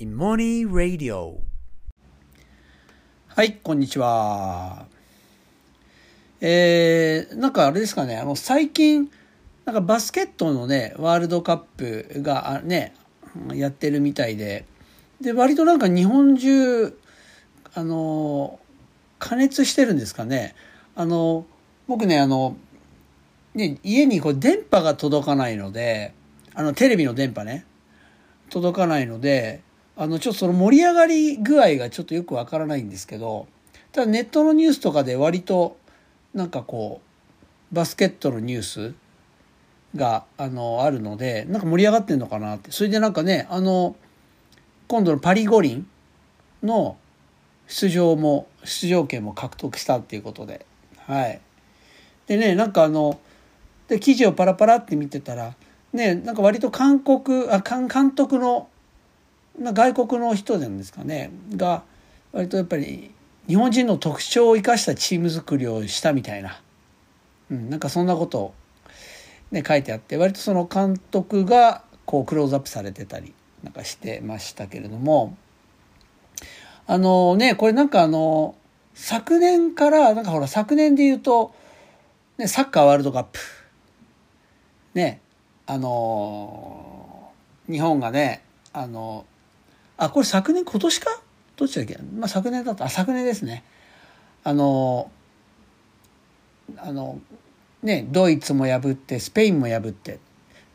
in Money Radio はい、こんにちは。えー、なんかあれですかね、あの、最近、なんかバスケットのね、ワールドカップがね、やってるみたいで、で、割となんか日本中、あの、加熱してるんですかね。あの、僕ね、あの、ね、家にこう電波が届かないので、あの、テレビの電波ね、届かないので、あの、ちょっとその盛り上がり具合がちょっとよくわからないんですけど、ただネットのニュースとかで割と、なんかこう、バスケットのニュースが、あの、あるので、なんか盛り上がってんのかなって。それでなんかね、あの、今度のパリ五輪の出場も、出場権も獲得したっていうことで、はい。でね、なんかあの、で、記事をパラパラって見てたら、ね、なんか割と韓国、あ、監督の、外国の人なんですかね、が、割とやっぱり日本人の特徴を生かしたチーム作りをしたみたいな、うん、なんかそんなことを、ね、書いてあって割とその監督がこうクローズアップされてたりなんかしてましたけれども。あのねこれなんかあの昨年からなんかほら昨年で言うと、ね、サッカーワールドカップ。ねあの日本がねあのあこれ昨年今年か？どっちだっけ、まあ、昨年だった。あ昨年ですね。あのあのねドイツも破ってスペインも破って。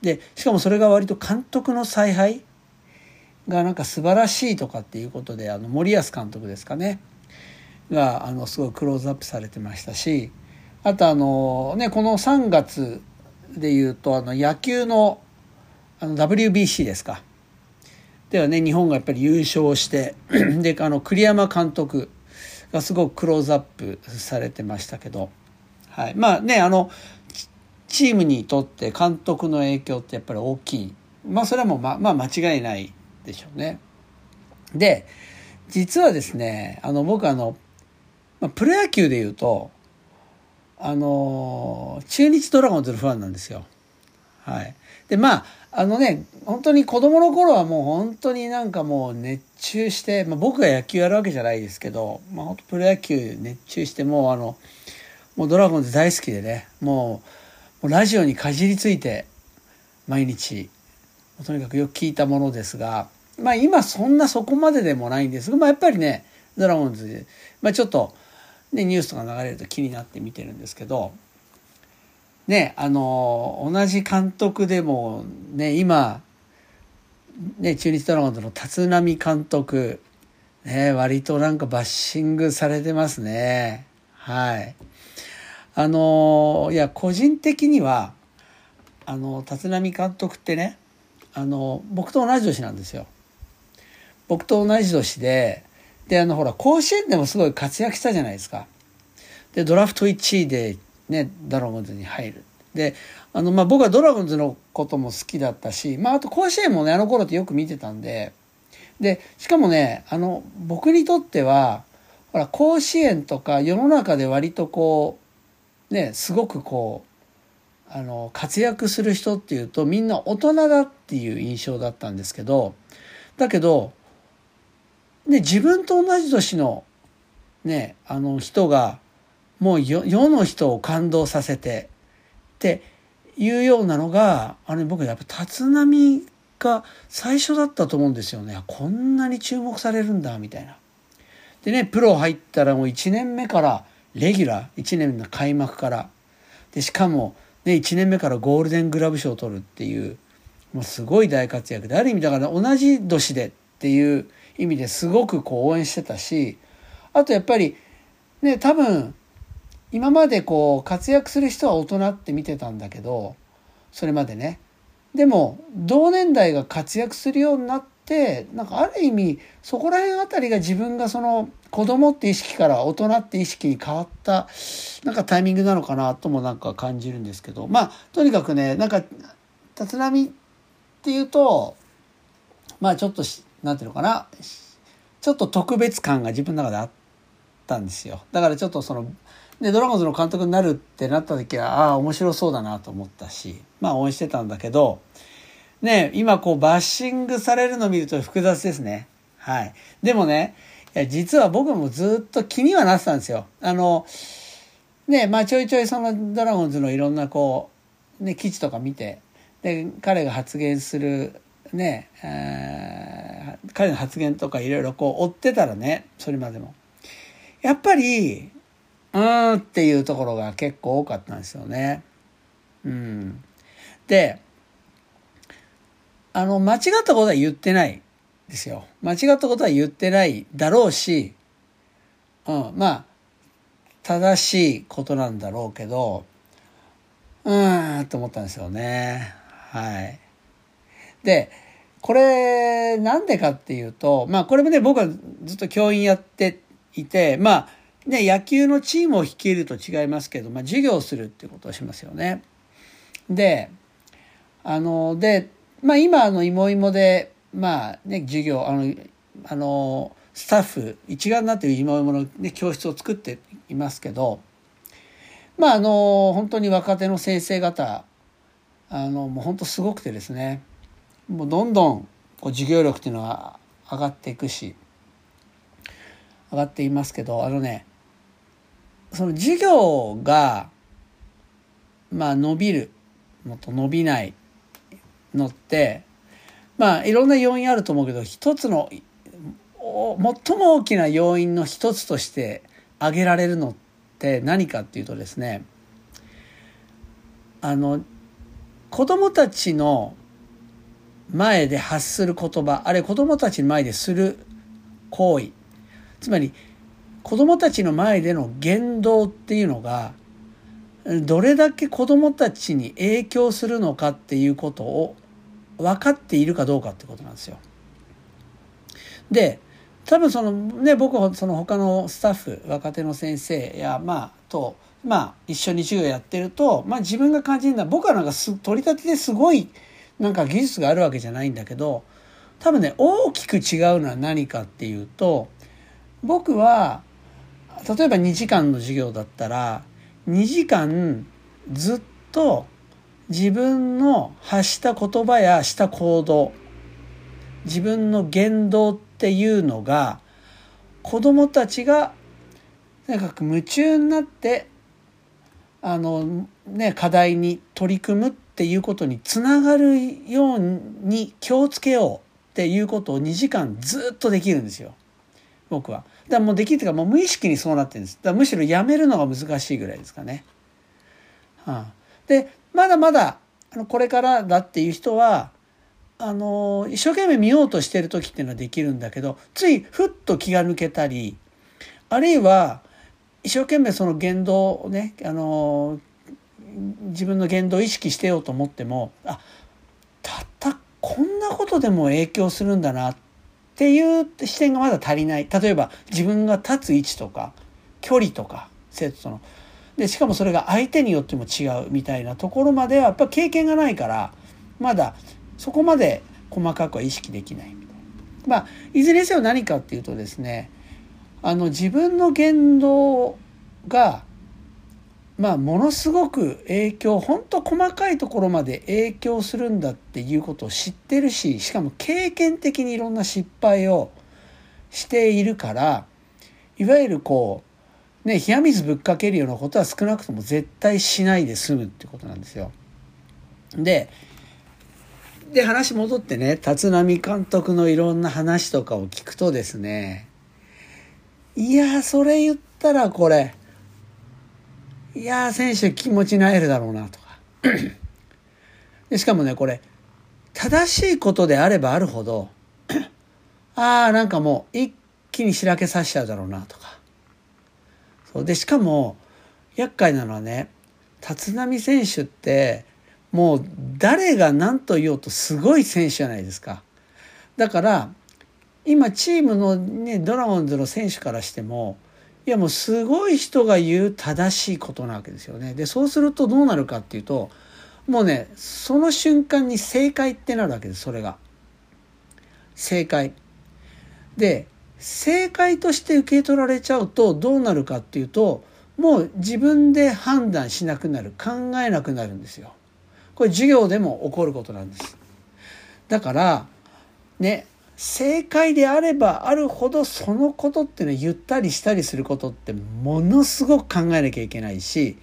でしかもそれが割と監督の采配がなんか素晴らしいとかっていうことであの森保監督ですかね。があのすごいクローズアップされてましたしあとあのねこの3月でいうとあの野球のあの WBC ですか。ではね日本がやっぱり優勝して であの栗山監督がすごくクローズアップされてましたけど、はい、まあねあのチームにとって監督の影響ってやっぱり大きいまあそれはもうままあ間違いないでしょうね。で実はですねあの僕あの、ま、プロ野球でいうとあの中日ドラゴンズのファンなんですよ。はい、でまああのね本当に子供の頃はもう本当になんかもう熱中して、まあ、僕が野球やるわけじゃないですけど、まあ、本当プロ野球熱中してもうあのもうドラゴンズ大好きでねもうもうラジオにかじりついて毎日とにかくよく聞いたものですがまあ今そんなそこまででもないんですが、まあ、やっぱりねドラゴンズ、まあ、ちょっと、ね、ニュースとか流れると気になって見てるんですけどね、あの、同じ監督でも、ね、今、ね、中日ドラゴンズの立浪監督、ね、割となんかバッシングされてますね。はい。あの、いや、個人的には、あの、立浪監督ってね、あの、僕と同じ年なんですよ。僕と同じ年で、で、あの、ほら、甲子園でもすごい活躍したじゃないですか。で、ドラフト1位でね、ドラゴンズに入る。で、あの、まあ、僕はドラゴンズのことも好きだったし、まあ、あと甲子園もね、あの頃ってよく見てたんで、で、しかもね、あの、僕にとっては、ほら、甲子園とか世の中で割とこう、ね、すごくこう、あの、活躍する人っていうとみんな大人だっていう印象だったんですけど、だけど、ね、自分と同じ年の、ね、あの人が、もう世の人を感動させてっていうようなのがあれ僕やっぱ立浪が最初だったと思うんですよねこんなに注目されるんだみたいな。でねプロ入ったらもう1年目からレギュラー1年の開幕からでしかも、ね、1年目からゴールデングラブ賞を取るっていうもうすごい大活躍である意味だから同じ年でっていう意味ですごくこう応援してたしあとやっぱりね多分今までこう活躍する人は大人って見てたんだけどそれまでね。でも同年代が活躍するようになってなんかある意味そこら辺あたりが自分がその子供って意識から大人って意識に変わったなんかタイミングなのかなともなんか感じるんですけど。まあとにかくねなんか立浪っていうとまあちょっと何ていうのかなちょっと特別感が自分の中であったんですよ。だからちょっとそのでドラゴンズの監督になるってなった時はああ面白そうだなと思ったしまあ応援してたんだけどね今こうバッシングされるのを見ると複雑ですねはい。でもね、いや実は僕もずっと気にはなってたんですよ。あの、ね、まあちょいちょいそのドラゴンズのいろんなこう、ね、記事とか見て、で、彼が発言する、ね、えー、彼の発言とかいろいろこう追ってたらね、それまでも。やっぱり、うーんっていうところが結構多かったんですよね。うん。で、あの、間違ったことは言ってないですよ。間違ったことは言ってないだろうし、うん、まあ、正しいことなんだろうけど、うーん、と思ったんですよね。はい。で、これ、なんでかっていうと、まあこれもね、僕はずっと教員やっていて、まあ、ね、野球のチームを率いると違いますけど、まあ授業をするっていうことをしますよね。で、あの、で、まあ今、あの、いもいもで、まあね、授業、あの、あの、スタッフ、一丸になっていもいもの、ね、教室を作っていますけど、まああの、本当に若手の先生方、あの、もう本当すごくてですね、もうどんどんこう授業力っていうのは上がっていくし、上がっていますけど、あのね、その授業が、まあ伸びる。のと伸びない。のって、まあいろんな要因あると思うけど、一つの、最も大きな要因の一つとして挙げられるのって何かっていうとですね、あの、子供たちの前で発する言葉、あるいは子供たちの前でする行為、つまり子供たちの前での言動っていうのが、どれだけ子供たちに影響するのかっていうことを分かっているかどうかってことなんですよ。で多分そのね僕はその他のスタッフ若手の先生やまあとまあ一緒に授業やってるとまあ自分が感じるのは僕はなんかす取り立てですごいなんか技術があるわけじゃないんだけど多分ね大きく違うのは何かっていうと僕は例えば2時間の授業だったら2時間ずっと自分の発した言葉やした行動自分の言動っていうのが子供たちがとにかく夢中になってあのね課題に取り組むっていうことにつながるように気をつけようっていうことを2時間ずっとできるんですよ。僕は。だからもうできるっていうかもう無意識にそうなってるんです。だむしろやめるのが難しいぐらいですかね。はあ、でまだまだあのこれからだっていう人はあの一生懸命見ようとしてる時っていうのはできるんだけどついふっと気が抜けたりあるいは一生懸命その言動をねあの自分の言動を意識してようと思ってもあたったこんなことでも影響するんだなってっていう視点がまだ足りない例えば自分が立つ位置とか距離とか生徒とのでしかもそれが相手によっても違うみたいなところまではやっぱ経験がないからまだそこまで細かくは意識できないみたい。まあいずれにせよ何かっていうとですねあの自分の言動がまあものすごく影響ほんと細かいところまで影響するんだっていうことを知ってるししかも経験的にいろんな失敗をしているからいわゆるこうね、冷や水ぶっかけるようなことは少なくとも絶対しないで済むってことなんですよ。で、で、話戻ってね、立浪監督のいろんな話とかを聞くとですね、いやそれ言ったらこれ、いや選手気持ちなえるだろうなとか。でしかもね、これ、正しいことであればあるほど、ああ、なんかもう一気にしらけさせちゃうだろうなとかそう。でしかも厄介なのはね立浪選手ってもう誰が何と言おうとすごい選手じゃないですか。だから今チームのねドラゴンズの選手からしてもいやもうすごい人が言う正しいことなわけですよね。でそうするとどうなるかっていうともうねその瞬間に正解ってなるわけですそれが。正解。で正解として受け取られちゃうとどうなるかっていうともう自分で判断しなくなる考えなくなるんですよ。これ授業でも起こることなんです。だからね正解であればあるほどそのことっていうのは言ったりしたりすることってものすごく考えなきゃいけないし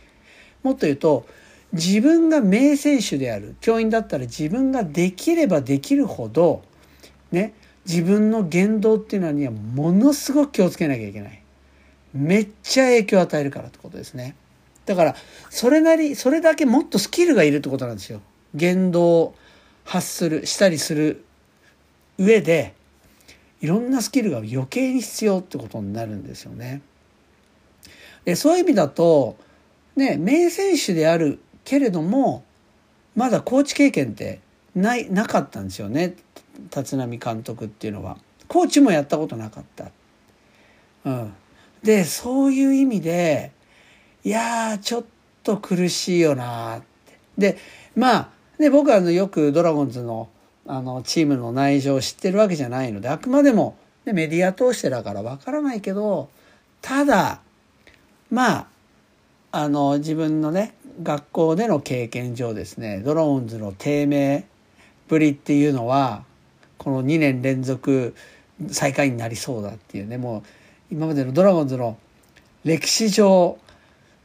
もっと言うと自分が名選手である教員だったら自分ができればできるほどね自分の言動っていうのにはものすごく気をつけなきゃいけない。めっちゃ影響を与えるからってことですね。だからそれなりそれだけもっとスキルがいるってことなんですよ。言動を発するしたりする上でいろんなスキルが余計に必要ってことになるんですよね。でそういう意味だとね名選手であるけれどもまだコーチ経験ってないなかったんですよね立浪監督っていうのは。コーチもやったことなかった。うん、でそういう意味でいやちょっと苦しいよなって。でまあで僕はあのよくドラゴンズのあのチームの内情を知ってるわけじゃないのであくまでも、ね、メディア通してだからわからないけどただまああの自分のね学校での経験上ですねドラゴンズの低迷ぶりっていうのはこの2年連続最下位になりそうだっていうねもう今までのドラゴンズの歴史上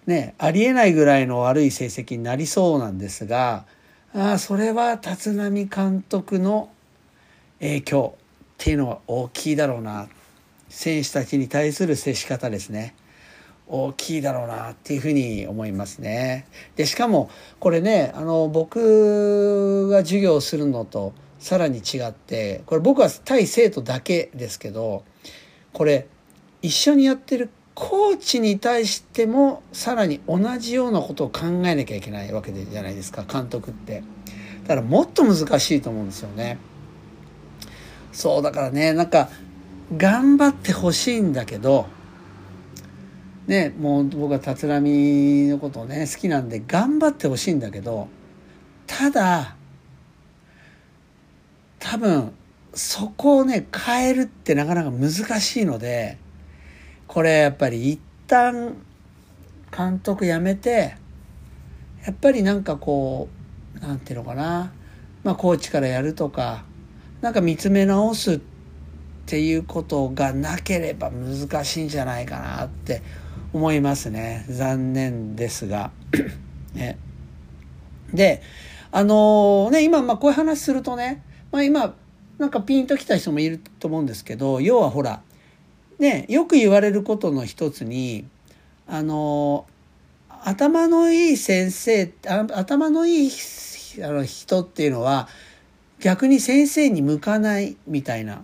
ねありえないぐらいの悪い成績になりそうなんですがあそれは立浪監督の影響っていうのは大きいだろうな選手たちに対する接し方ですね大きいだろうなっていうふうに思いますね。でしかもこれねあの僕が授業するのとさらに違ってこれ僕は対生徒だけですけどこれ一緒にやってるコーチに対してもさらに同じようなことを考えなきゃいけないわけじゃないですか監督って。だからもっと難しいと思うんですよね。そうだからねなんか頑張ってほしいんだけどねもう僕は立浪のことをね好きなんで頑張ってほしいんだけどただ多分そこをね変えるってなかなか難しいのでこれやっぱり一旦監督辞めてやっぱりなんかこうなんていうのかな。まあコーチからやるとかなんか見つめ直すっていうことがなければ難しいんじゃないかなって思いますね。残念ですが。ね。であのー、ね今まあこういう話するとね、まあ、今なんかピンときた人もいると思うんですけど要はほらねよく言われることの一つにあの頭のいい先生頭のいいあの人っていうのは逆に先生に向かないみたいな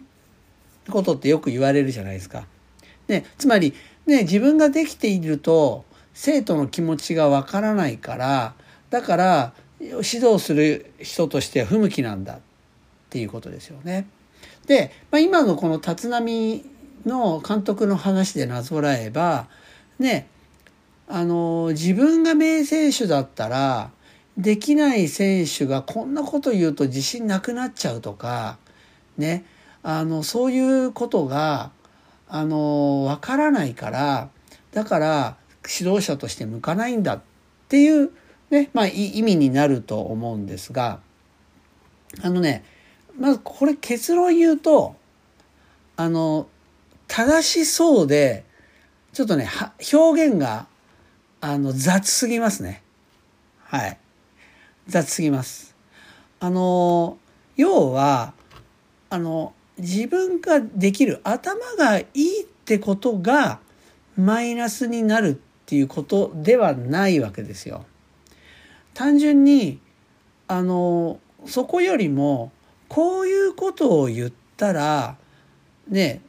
ことってよく言われるじゃないですか。ね、つまり、ね、自分ができていると生徒の気持ちがわからないからだから指導する人としては不向きなんだっていうことですよね。で、まあ、今のこの立浪の監督の話でなぞらえばねあの自分が名選手だったらできない選手がこんなこと言うと自信なくなっちゃうとかねあのそういうことがあのわからないからだから指導者として向かないんだっていうねまあ意味になると思うんですがあのねまずこれ結論言うとあの正しそうで、ちょっとね、表現が、あの、雑すぎますね。はい。雑すぎます。あの、要は、あの、自分ができる頭がいいってことがマイナスになるっていうことではないわけですよ。単純に、あの、そこよりも、こういうことを言ったら、ね、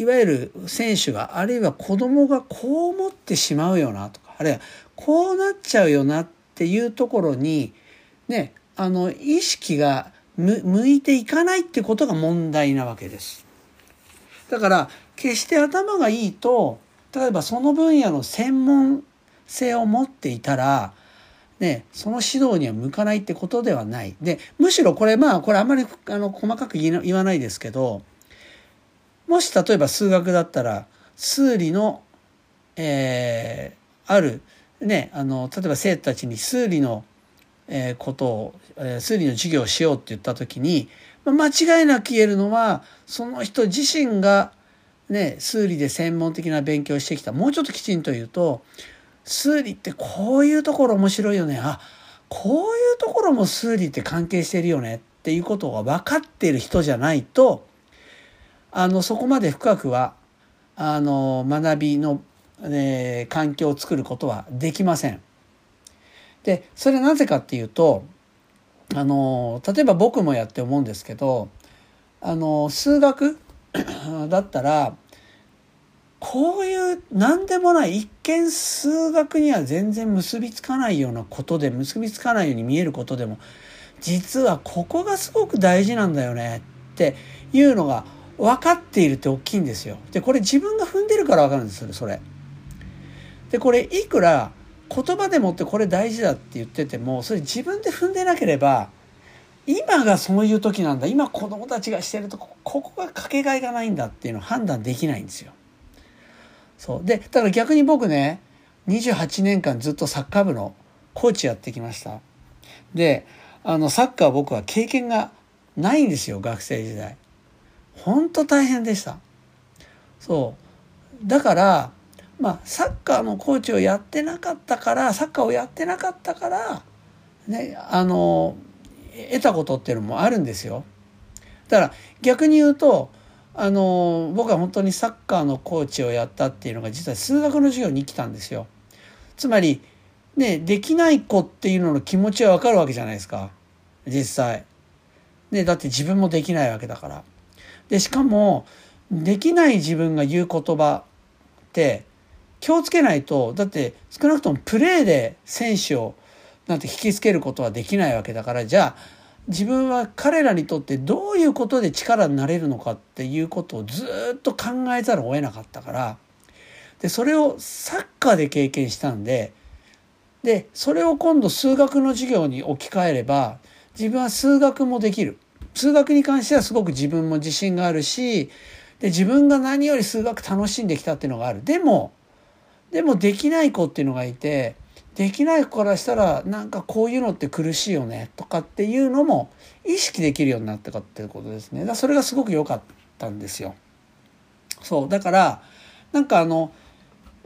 いわゆる選手があるいは子供がこう思ってしまうよなとかあるいはこうなっちゃうよなっていうところにねあの意識が向いていかないってことが問題なわけです。だから決して頭がいいと例えばその分野の専門性を持っていたらね、その指導には向かないってことではない。で、むしろこれまあ、これあんまりあの細かく言わないですけど、もし例えば数学だったら数理の、えー、あるねあの例えば生徒たちに数理の、えー、ことを、えー、数理の授業をしようって言った時にま間違いなく言えるのはその人自身がね数理で専門的な勉強をしてきた。もうちょっときちんと言うと数理ってこういうところ面白いよね。あこういうところも数理って関係してるよねっていうことが分かっている人じゃないとあのそこまで深くはあの学びの、えー、環境を作ることはできません。でそれはなぜかっていうとあの例えば僕もやって思うんですけどあの数学 だったらこういう何でもない一見数学には全然結びつかないようなことで結びつかないように見えることでも実はここがすごく大事なんだよねっていうのが分かっているって大きいんですよ。でこれ自分が踏んでるから分かるんですよそれ。でこれいくら言葉でもってこれ大事だって言っててもそれ自分で踏んでなければ今がそういう時なんだ今子供たちがしてるとここがかけがえがないんだっていうのを判断できないんですよ。そうでただ逆に僕ね28年間ずっとサッカー部のコーチやってきました。であのサッカー僕は経験がないんですよ学生時代。本当大変でした。そうだからまあ、サッカーのコーチをやってなかったからサッカーをやってなかったから、ね、あの得たことっていうのもあるんですよ。だから逆に言うとあの僕は本当にサッカーのコーチをやったっていうのが実は数学の授業に来たんですよ。つまりねできない子っていうのの気持ちはわかるわけじゃないですか実際。ね、だって自分もできないわけだから。でしかもできない自分が言う言葉って気をつけないとだって少なくともプレーで選手をなんて引きつけることはできないわけだからじゃあ自分は彼らにとってどういうことで力になれるのかっていうことをずっと考えざるを得なかったからでそれをサッカーで経験したんででそれを今度数学の授業に置き換えれば自分は数学もできる。数学に関してはすごく自分も自信があるしで自分が何より数学楽しんできたっていうのがある。でもでもできない子っていうのがいてできない子からしたらなんかこういうのって苦しいよねとかっていうのも意識できるようになったかっていうことですね。だそれがすごく良かったんですよ。そうだからなんかあの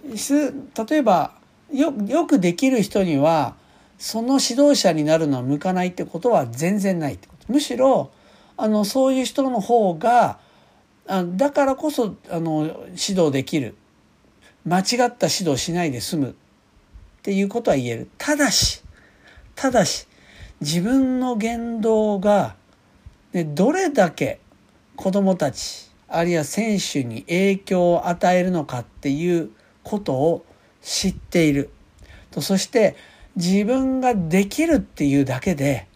例えばよよくできる人にはその指導者になるのは向かないってことは全然ないと。むしろあのそういう人の方があだからこそあの指導できる間違った指導しないで済むっていうことは言える。ただし、ただし、自分の言動が、ね、どれだけ子供たち、あるいは選手に影響を与えるのかっていうことを知っている。とそして自分ができるっていうだけで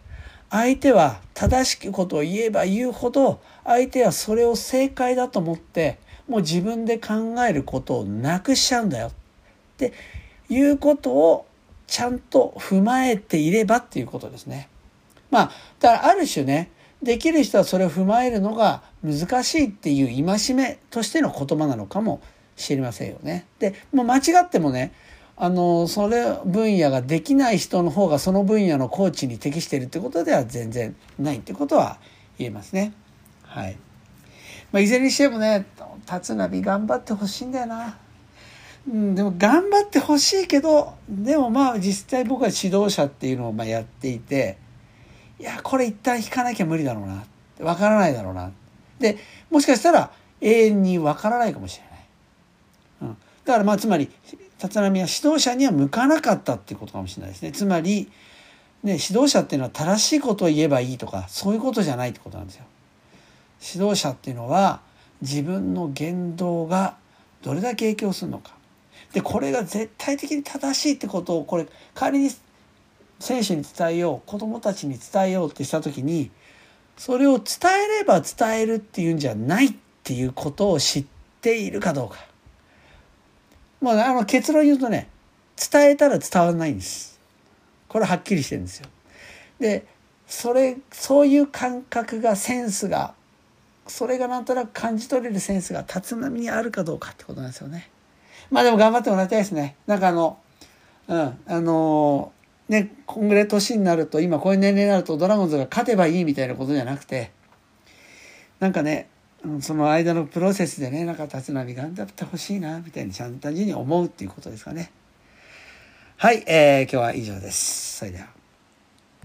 相手は正しきことを言えば言うほど相手はそれを正解だと思ってもう自分で考えることをなくしちゃうんだよっていうことをちゃんと踏まえていればっていうことですね。まあだからある種ねできる人はそれを踏まえるのが難しいっていう戒めとしての言葉なのかもしれませんよね。でもう間違ってもねあのそれ分野ができない人の方がその分野のコーチに適しているってことでは全然ないってことは言えますね。はい。まあ、いずれにしてもね立浪頑張ってほしいんだよな。うん、でも頑張ってほしいけどでもまあ実際僕は指導者っていうのをまあやっていていやこれ一旦引かなきゃ無理だろうなわからないだろうなでもしかしたら永遠にわからないかもしれない、うん、だからまあつまり立浪は指導者には向かなかったっていうことかもしれないですね。つまりね指導者っていうのは正しいことを言えばいいとかそういうことじゃないってことなんですよ。指導者っていうのは自分の言動がどれだけ影響するのか。でこれが絶対的に正しいってことをこれ仮に選手に伝えよう子どもたちに伝えようってした時にそれを伝えれば伝えるっていうんじゃないっていうことを知っているかどうか。もうあの結論言うとね伝えたら伝わらないんです。これはっきりしてるんですよ。でそれそういう感覚がセンスがそれがなんとなく感じ取れるセンスが立浪にあるかどうかってことなんですよね。まあでも頑張ってもらいたいですね。なんかあの、うん、あのー、ね、こんぐらい年になると、今こういう年齢になるとドラゴンズが勝てばいいみたいなことじゃなくて、なんかねその間のプロセスでねなんか立浪頑張ってほしいなみたいにちゃん単純に思うっていうことですかね。はい、えー、今日は以上です。それでは。